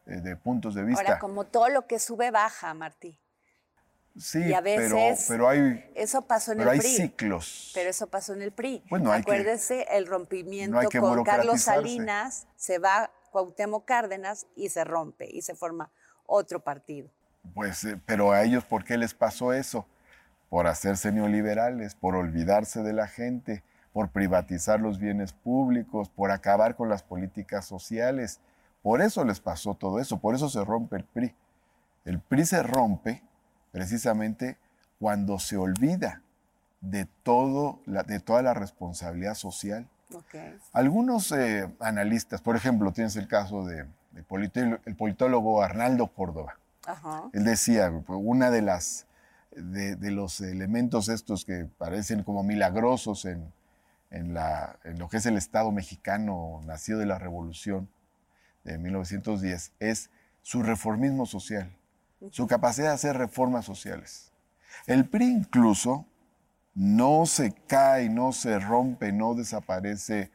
de puntos de vista. Ahora, como todo lo que sube, baja, Martí. Sí, pero, pero hay, eso pasó en pero el hay PRI. ciclos. Pero eso pasó en el PRI. Bueno, Acuérdese el rompimiento con Carlos Salinas, se va Cuauhtémoc Cárdenas y se rompe y se forma otro partido. Pues, eh, pero a ellos, ¿por qué les pasó eso? Por hacerse neoliberales, por olvidarse de la gente, por privatizar los bienes públicos, por acabar con las políticas sociales. Por eso les pasó todo eso, por eso se rompe el PRI. El PRI se rompe precisamente cuando se olvida de, todo, de toda la responsabilidad social. Algunos eh, analistas, por ejemplo, tienes el caso del de el politólogo Arnaldo Córdoba. Él decía, una de las de, los elementos estos que parecen como milagrosos en, en, la, en, lo que es el Estado mexicano nacido de la Revolución de 1910 es su reformismo social su capacidad de hacer reformas sociales. El PRI incluso no se cae, no se rompe, no desaparece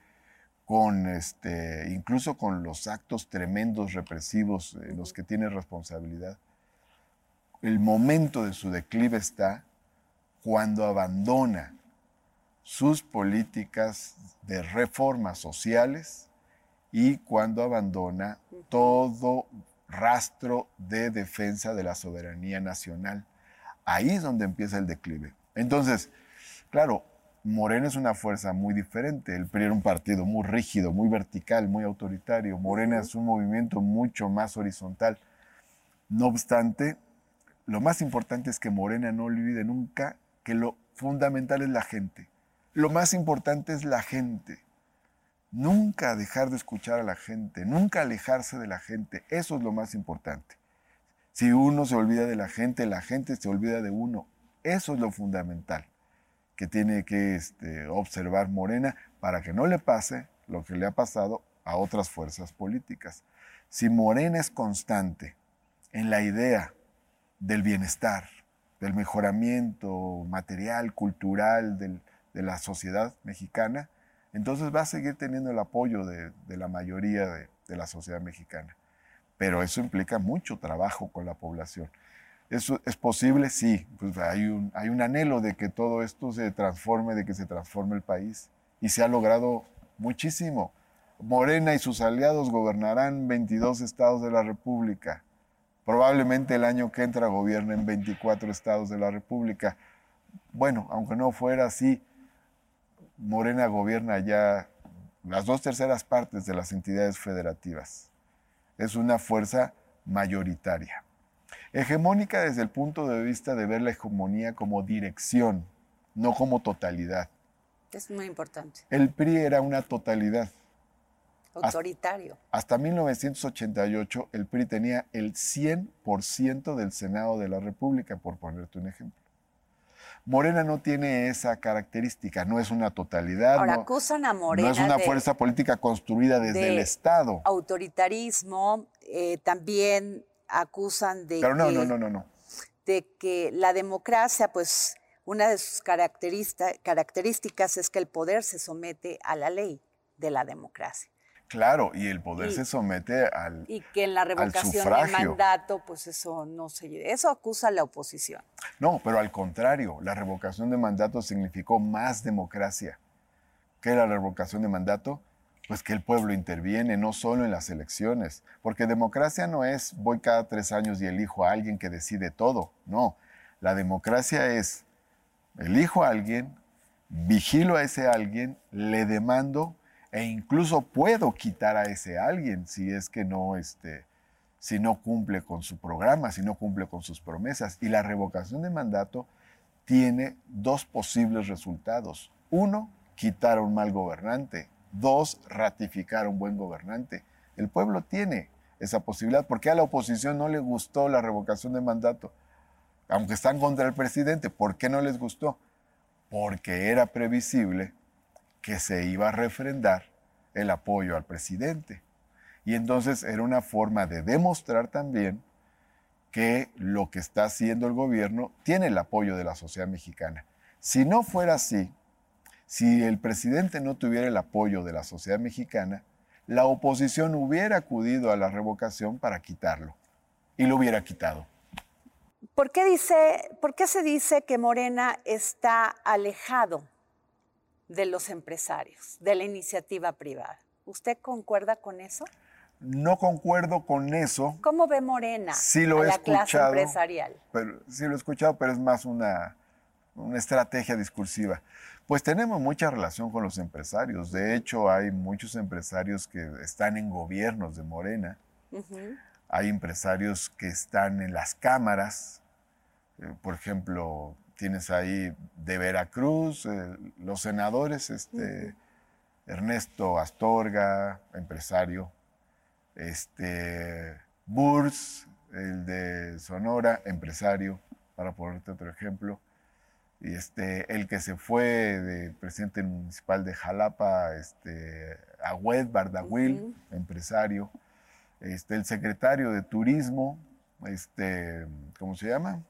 con este, incluso con los actos tremendos represivos en los que tiene responsabilidad. El momento de su declive está cuando abandona sus políticas de reformas sociales y cuando abandona todo rastro de defensa de la soberanía nacional. Ahí es donde empieza el declive. Entonces, claro, Morena es una fuerza muy diferente. El PRI era un partido muy rígido, muy vertical, muy autoritario. Morena es un movimiento mucho más horizontal. No obstante, lo más importante es que Morena no olvide nunca que lo fundamental es la gente. Lo más importante es la gente. Nunca dejar de escuchar a la gente, nunca alejarse de la gente, eso es lo más importante. Si uno se olvida de la gente, la gente se olvida de uno. Eso es lo fundamental que tiene que este, observar Morena para que no le pase lo que le ha pasado a otras fuerzas políticas. Si Morena es constante en la idea del bienestar, del mejoramiento material, cultural de la sociedad mexicana, entonces va a seguir teniendo el apoyo de, la mayoría de, la sociedad mexicana. Pero eso implica mucho trabajo con la población. ¿Eso es posible? Sí. Pues hay un, anhelo de que todo esto se transforme, de que se transforme el país. Y se ha logrado muchísimo. Morena y sus aliados gobernarán 22 estados de la República. Probablemente el año que entra gobiernen 24 estados de la República. Bueno, aunque no fuera así, Morena gobierna ya las dos terceras partes de las entidades federativas. Es una fuerza mayoritaria. Hegemónica desde el punto de vista de ver la hegemonía como dirección, no como totalidad. Es muy importante. El PRI era una totalidad. Autoritario. Hasta, hasta 1988 el PRI tenía el 100% del Senado de la República, por ponerte un ejemplo. Morena no tiene esa característica, no es una totalidad. Ahora no, acusan a Morena. No es una fuerza política construida desde el Estado. Autoritarismo, eh, también acusan de. Pero no, que, no, no, no, no. De que la democracia, pues, una de sus características es que el poder se somete a la ley de la democracia. Claro, y el poder se somete al Y que en la revocación del mandato, pues eso no se... Eso acusa a la oposición. No, pero al contrario, la revocación de mandato significó más democracia. ¿Qué era la revocación de mandato? Pues que el pueblo interviene, no solo en las elecciones. Porque democracia no es voy cada tres años y elijo a alguien que decide todo. No, la democracia es elijo a alguien, vigilo a ese alguien, le demando e incluso puedo quitar a ese alguien si es que no, este, si no cumple con su programa, si no cumple con sus promesas. Y la revocación de mandato tiene dos posibles resultados. Uno, quitar a un mal gobernante. Dos, ratificar a un buen gobernante. El pueblo tiene esa posibilidad. porque a la oposición no le gustó la revocación de mandato? Aunque están contra el presidente, ¿por qué no les gustó? Porque era previsible que se iba a refrendar el apoyo al presidente. Y entonces era una forma de demostrar también que lo que está haciendo el gobierno tiene el apoyo de la sociedad mexicana. Si no fuera así, si el presidente no tuviera el apoyo de la sociedad mexicana, la oposición hubiera acudido a la revocación para quitarlo y lo hubiera quitado. ¿Por qué, dice, ¿Por qué se dice que Morena está alejado de los empresarios, de la iniciativa privada? ¿Usted concuerda con eso? No concuerdo con eso. ¿Cómo ve Morena sí lo a la clase empresarial? Pero, sí lo he escuchado, pero es más una, una estrategia discursiva. Pues tenemos mucha relación con los empresarios. De hecho, hay muchos empresarios que están en gobiernos de Morena. Hay empresarios que están en las cámaras. Eh, por ejemplo, tienes ahí de Veracruz, eh, los senadores, este, Ernesto Astorga, empresario, este, Burs, el de Sonora, empresario, para ponerte otro ejemplo. Y este, el que se fue de presidente municipal de Jalapa, este, Agüed Bardahuil, empresario. Este, el secretario de Turismo, este, ¿cómo se llama?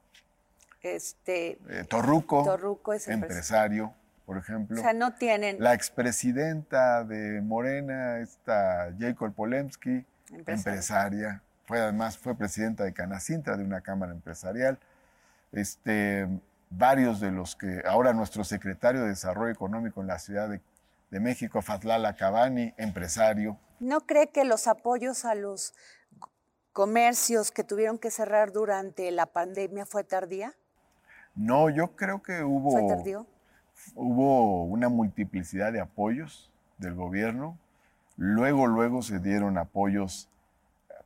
Este, eh, Torruco, Torruco es empresario, por ejemplo. O sea, no tienen... La expresidenta de Morena, esta Jacob Polemski, empresaria. Fue además fue presidenta de Canacintra, de una cámara empresarial. Este, varios de los que ahora nuestro secretario de Desarrollo Económico en la Ciudad de, México, Fazlala Cabani, empresario. ¿No cree que los apoyos a los comercios que tuvieron que cerrar durante la pandemia fue tardía? No, yo creo que hubo, ¿Fue tardío? hubo una multiplicidad de apoyos del gobierno. Luego, luego se dieron apoyos,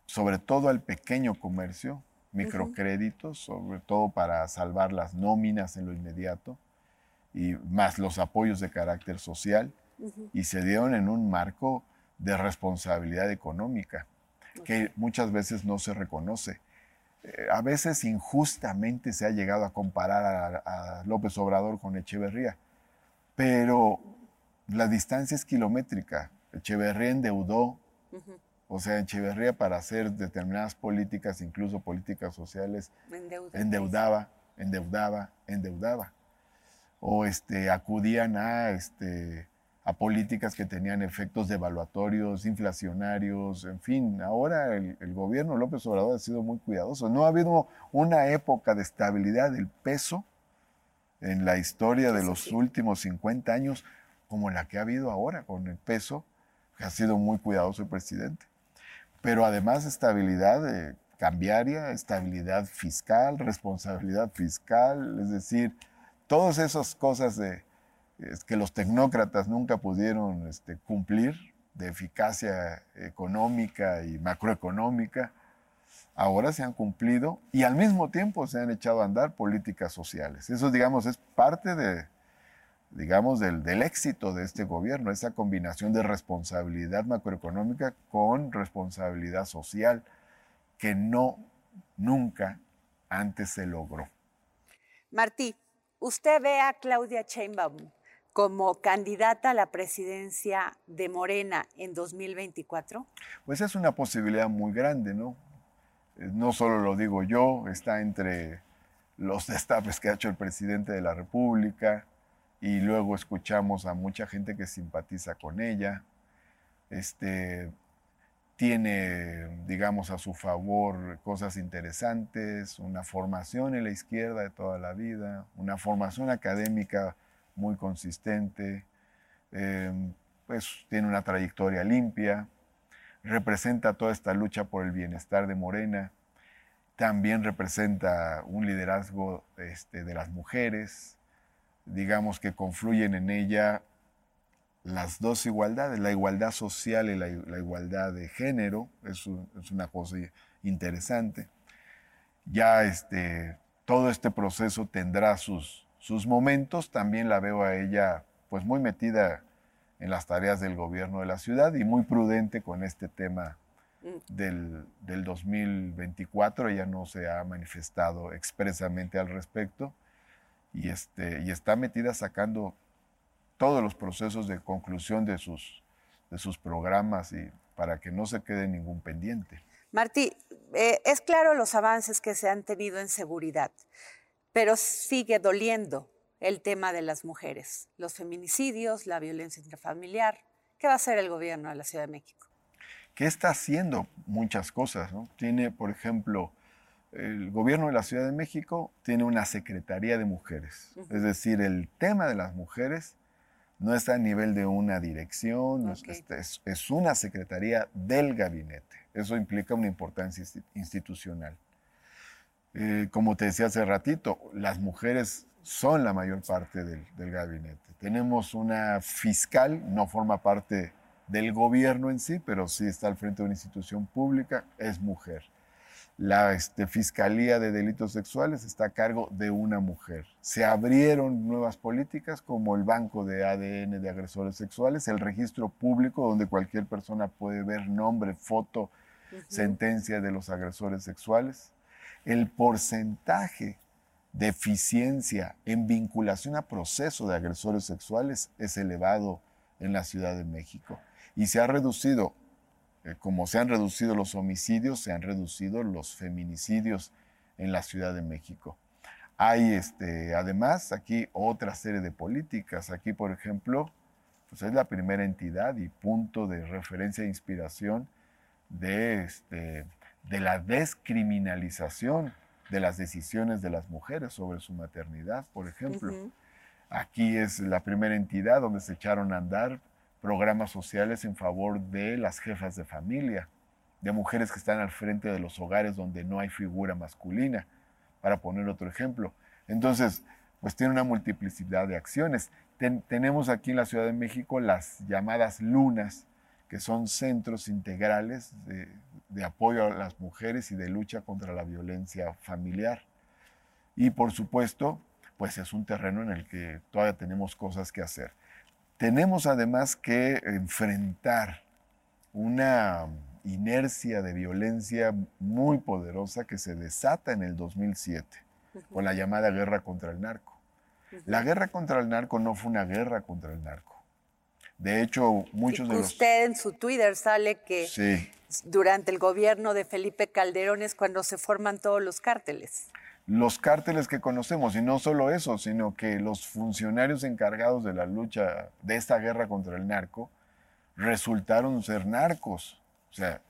sobre todo al pequeño comercio, microcréditos, sobre todo para salvar las nóminas en lo inmediato, y más los apoyos de carácter social, y se dieron en un marco de responsabilidad económica, que muchas veces no se reconoce. Eh, a veces injustamente se ha llegado a comparar a, López Obrador con Echeverría, pero la distancia es kilométrica. Echeverría endeudó o sea, Echeverría para hacer determinadas políticas, incluso políticas sociales, endeudaba, endeudaba, endeudaba. O este, acudían a, este, a políticas que tenían efectos devaluatorios, inflacionarios, en fin. Ahora el, gobierno López Obrador ha sido muy cuidadoso. No ha habido una época de estabilidad del peso en la historia de los últimos 50 años como la que ha habido ahora con el peso, que ha sido muy cuidadoso el presidente pero además estabilidad eh, cambiaria, estabilidad fiscal, responsabilidad fiscal, es decir, todas esas cosas de, que los tecnócratas nunca pudieron este, cumplir, de eficacia económica y macroeconómica, ahora se han cumplido y al mismo tiempo se han echado a andar políticas sociales. Eso, digamos, es parte de, digamos, del, del, éxito de este gobierno, esa combinación de responsabilidad macroeconómica con responsabilidad social que no, nunca antes se logró. Martí, ¿usted ve a Claudia Sheinbaum como candidata a la presidencia de Morena en 2024? Pues es una posibilidad muy grande, ¿no? Eh, no solo lo digo yo, está entre los destapes que ha hecho el presidente de la República, y luego escuchamos a mucha gente que simpatiza con ella. Este, tiene, digamos, a su favor cosas interesantes, una formación en la izquierda de toda la vida, una formación académica muy consistente, em, pues tiene una trayectoria limpia, representa toda esta lucha por el bienestar de Morena, también representa un liderazgo este, de las mujeres, digamos que confluyen en ella las dos igualdades, la igualdad social y la, igualdad de género, es, es, una cosa interesante. Ya este, todo este proceso tendrá sus, sus momentos, también la veo a ella pues muy metida en las tareas del gobierno de la ciudad y muy prudente con este tema mm. del, del 2024. Ella no se ha manifestado expresamente al respecto y, este, y está metida sacando todos los procesos de conclusión de sus, de sus programas y para que no se quede ningún pendiente. Martí, eh, es claro los avances que se han tenido en seguridad, pero sigue doliendo el tema de las mujeres, los feminicidios, la violencia intrafamiliar. ¿Qué va a hacer el gobierno de la Ciudad de México? ¿Qué está haciendo muchas cosas. ¿no? Tiene, por ejemplo, el gobierno de la Ciudad de México tiene una Secretaría de Mujeres. Es decir, el tema de las mujeres no está a nivel de una dirección, es, una secretaría del gabinete. Eso implica una importancia institucional. Eh, como te decía hace ratito, las mujeres son la mayor parte del, del, gabinete. Tenemos una fiscal, no forma parte del gobierno en sí, pero sí está al frente de una institución pública, es mujer la este, Fiscalía de Delitos Sexuales está a cargo de una mujer. Se abrieron nuevas políticas como el banco de ADN de agresores sexuales, el registro público donde cualquier persona puede ver nombre, foto, sentencia de los agresores sexuales. El porcentaje de eficiencia en vinculación a proceso de agresores sexuales es elevado en la Ciudad de México y se ha reducido eh, como se han reducido los homicidios, se han reducido los feminicidios en la Ciudad de México. Hay este, además aquí otra serie de políticas. Aquí, por ejemplo, pues es la primera entidad y punto de referencia e inspiración de, este, de la descriminalización de las decisiones de las mujeres sobre su maternidad, por ejemplo. Aquí es la primera entidad donde se echaron a andar programas sociales en favor de las jefas de familia, de mujeres que están al frente de los hogares donde no hay figura masculina, para poner otro ejemplo. Entonces, pues tiene una multiplicidad de acciones. tenemos aquí en la Ciudad de México las llamadas lunas, que son centros integrales de, de apoyo a las mujeres y de lucha contra la violencia familiar. Y por supuesto, pues es un terreno en el que todavía tenemos cosas que hacer. Tenemos además que enfrentar una inercia de violencia muy poderosa que se desata en el 2007 con la llamada guerra contra el narco. La guerra contra el narco no fue una guerra contra el narco. De hecho, muchos de los... Usted en su Twitter sale que durante el gobierno de Felipe Calderón es cuando se forman todos los cárteles los cárteles que conocemos, y no solo eso, sino que los funcionarios encargados de la lucha de esta guerra contra el narco resultaron ser narcos. O sea,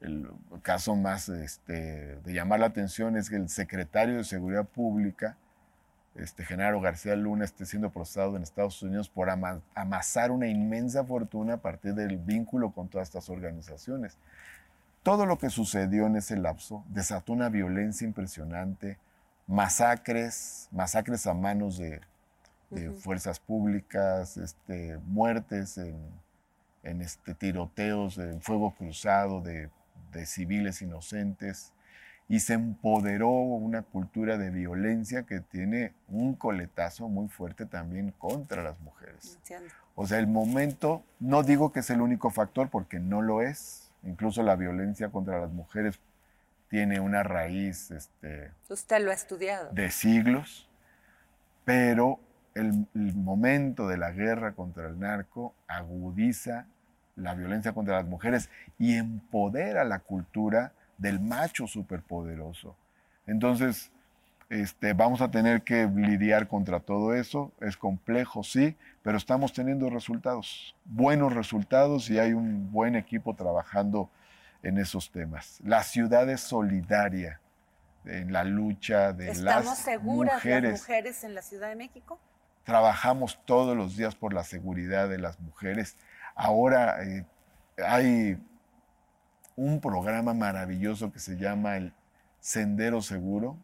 el caso más este, de llamar la atención es que el secretario de Seguridad Pública, este, Genaro García Luna, esté siendo procesado en Estados Unidos por amasar una inmensa fortuna a partir del vínculo con todas estas organizaciones. Todo lo que sucedió en ese lapso desató una violencia impresionante, masacres, masacres a manos de, fuerzas públicas, este, muertes en, este, tiroteos, en fuego cruzado de, civiles inocentes, y se empoderó una cultura de violencia que tiene un coletazo muy fuerte también contra las mujeres. O sea, el momento, no digo que es el único factor porque no lo es, incluso la violencia contra las mujeres tiene una raíz este, Usted lo ha estudiado. de siglos, pero el, momento de la guerra contra el narco agudiza la violencia contra las mujeres y empodera la cultura del macho superpoderoso. Entonces, este, vamos a tener que lidiar contra todo eso. Es complejo, sí, pero estamos teniendo resultados, buenos resultados y hay un buen equipo trabajando en esos temas. La ciudad es solidaria en la lucha de las mujeres. ¿Estamos seguras las mujeres en la Ciudad de México? Trabajamos todos los días por la seguridad de las mujeres. Ahora eh, hay un programa maravilloso que se llama el Sendero Seguro.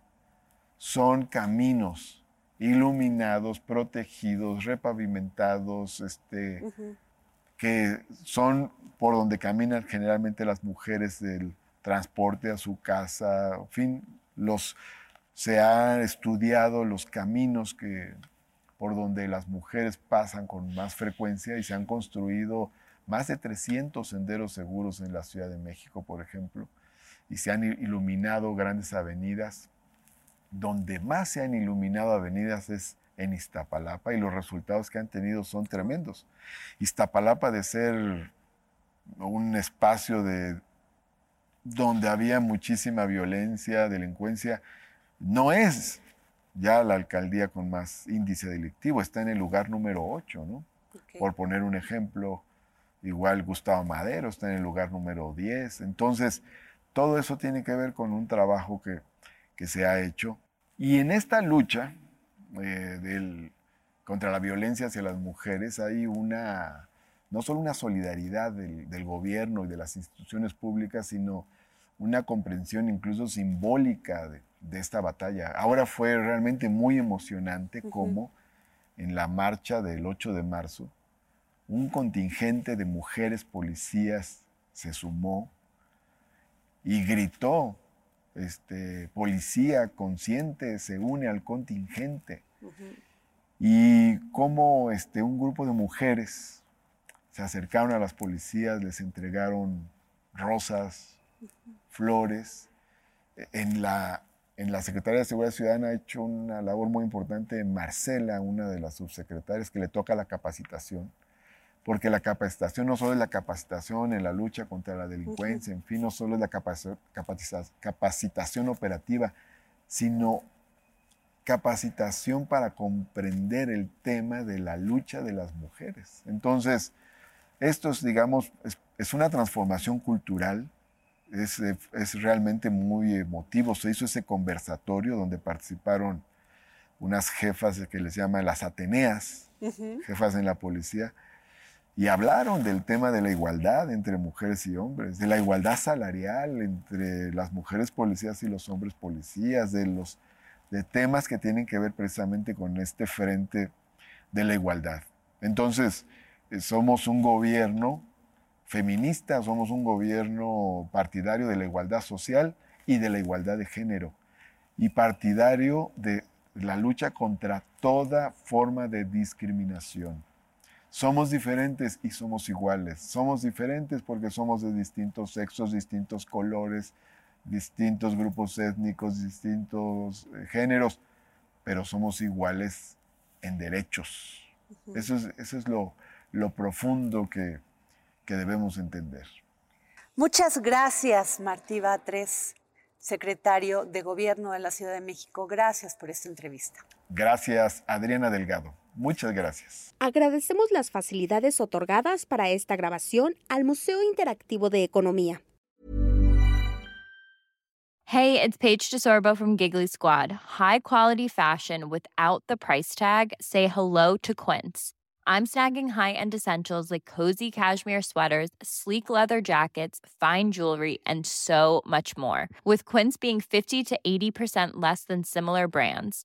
Son caminos iluminados, protegidos, repavimentados, este, que son por donde caminan generalmente las mujeres del transporte a su casa, en fin, los, se han estudiado los caminos que, por donde las mujeres pasan con más frecuencia y se han construido más de 300 senderos seguros en la Ciudad de México, por ejemplo, y se han iluminado grandes avenidas. Donde más se han iluminado avenidas es en Iztapalapa y los resultados que han tenido son tremendos. Iztapalapa de ser un espacio de donde había muchísima violencia, delincuencia, no es ya la alcaldía con más índice delictivo, está en el lugar número 8, ¿no? Por poner un ejemplo, igual Gustavo Madero está en el lugar número 10. Entonces, todo eso tiene que ver con un trabajo que, se ha hecho. Y en esta lucha eh, contra la violencia hacia las mujeres hay una, no solo una solidaridad del, del gobierno y de las instituciones públicas, sino una comprensión incluso simbólica de, esta batalla. Ahora fue realmente muy emocionante como en la marcha del 8 de marzo, un contingente de mujeres policías se sumó y gritó, este, policía consciente se une al contingente. Y cómo este, un grupo de mujeres se acercaron a las policías, les entregaron rosas, flores. En la, en la Secretaría de Seguridad Ciudadana ha hecho una labor muy importante Marcela, una de las subsecretarias, que le toca la capacitación. Porque la capacitación no solo es la capacitación en la lucha contra la delincuencia, en fin, no solo es la capacitación operativa, sino capacitación para comprender el tema de la lucha de las mujeres. Entonces, esto es, digamos, es una transformación cultural eh, es, realmente muy emotivo. Se hizo ese conversatorio donde participaron unas jefas que les llaman las Ateneas, jefas en la policía, y hablaron del tema de la igualdad entre mujeres y hombres, de la igualdad salarial entre las mujeres policías y los hombres policías, de los de temas que tienen que ver precisamente con este frente de la igualdad. Entonces, eh, somos un gobierno feministas, somos un gobierno partidario de la igualdad social y de la igualdad de género y partidario de la lucha contra toda forma de discriminación. Somos diferentes y somos iguales. Somos diferentes porque somos de distintos sexos, distintos colores, distintos grupos étnicos, distintos eh, géneros, pero somos iguales en derechos. Eso es, eso es lo, lo profundo que, que debemos entender. Muchas gracias, Martí Batres, secretario de Gobierno de la Ciudad de México. Gracias por esta entrevista. Gracias, Adriana Delgado. Muchas gracias. Agradecemos las facilidades otorgadas para esta grabación al Museo Interactivo de Economía. Hey, it's Paige DeSorbo from Giggly Squad. High quality fashion without the price tag. Say hello to Quince. I'm snagging high-end essentials like cozy cashmere sweaters, sleek leather jackets, fine jewelry, and so much more. With Quince being 50 to 80% less than similar brands.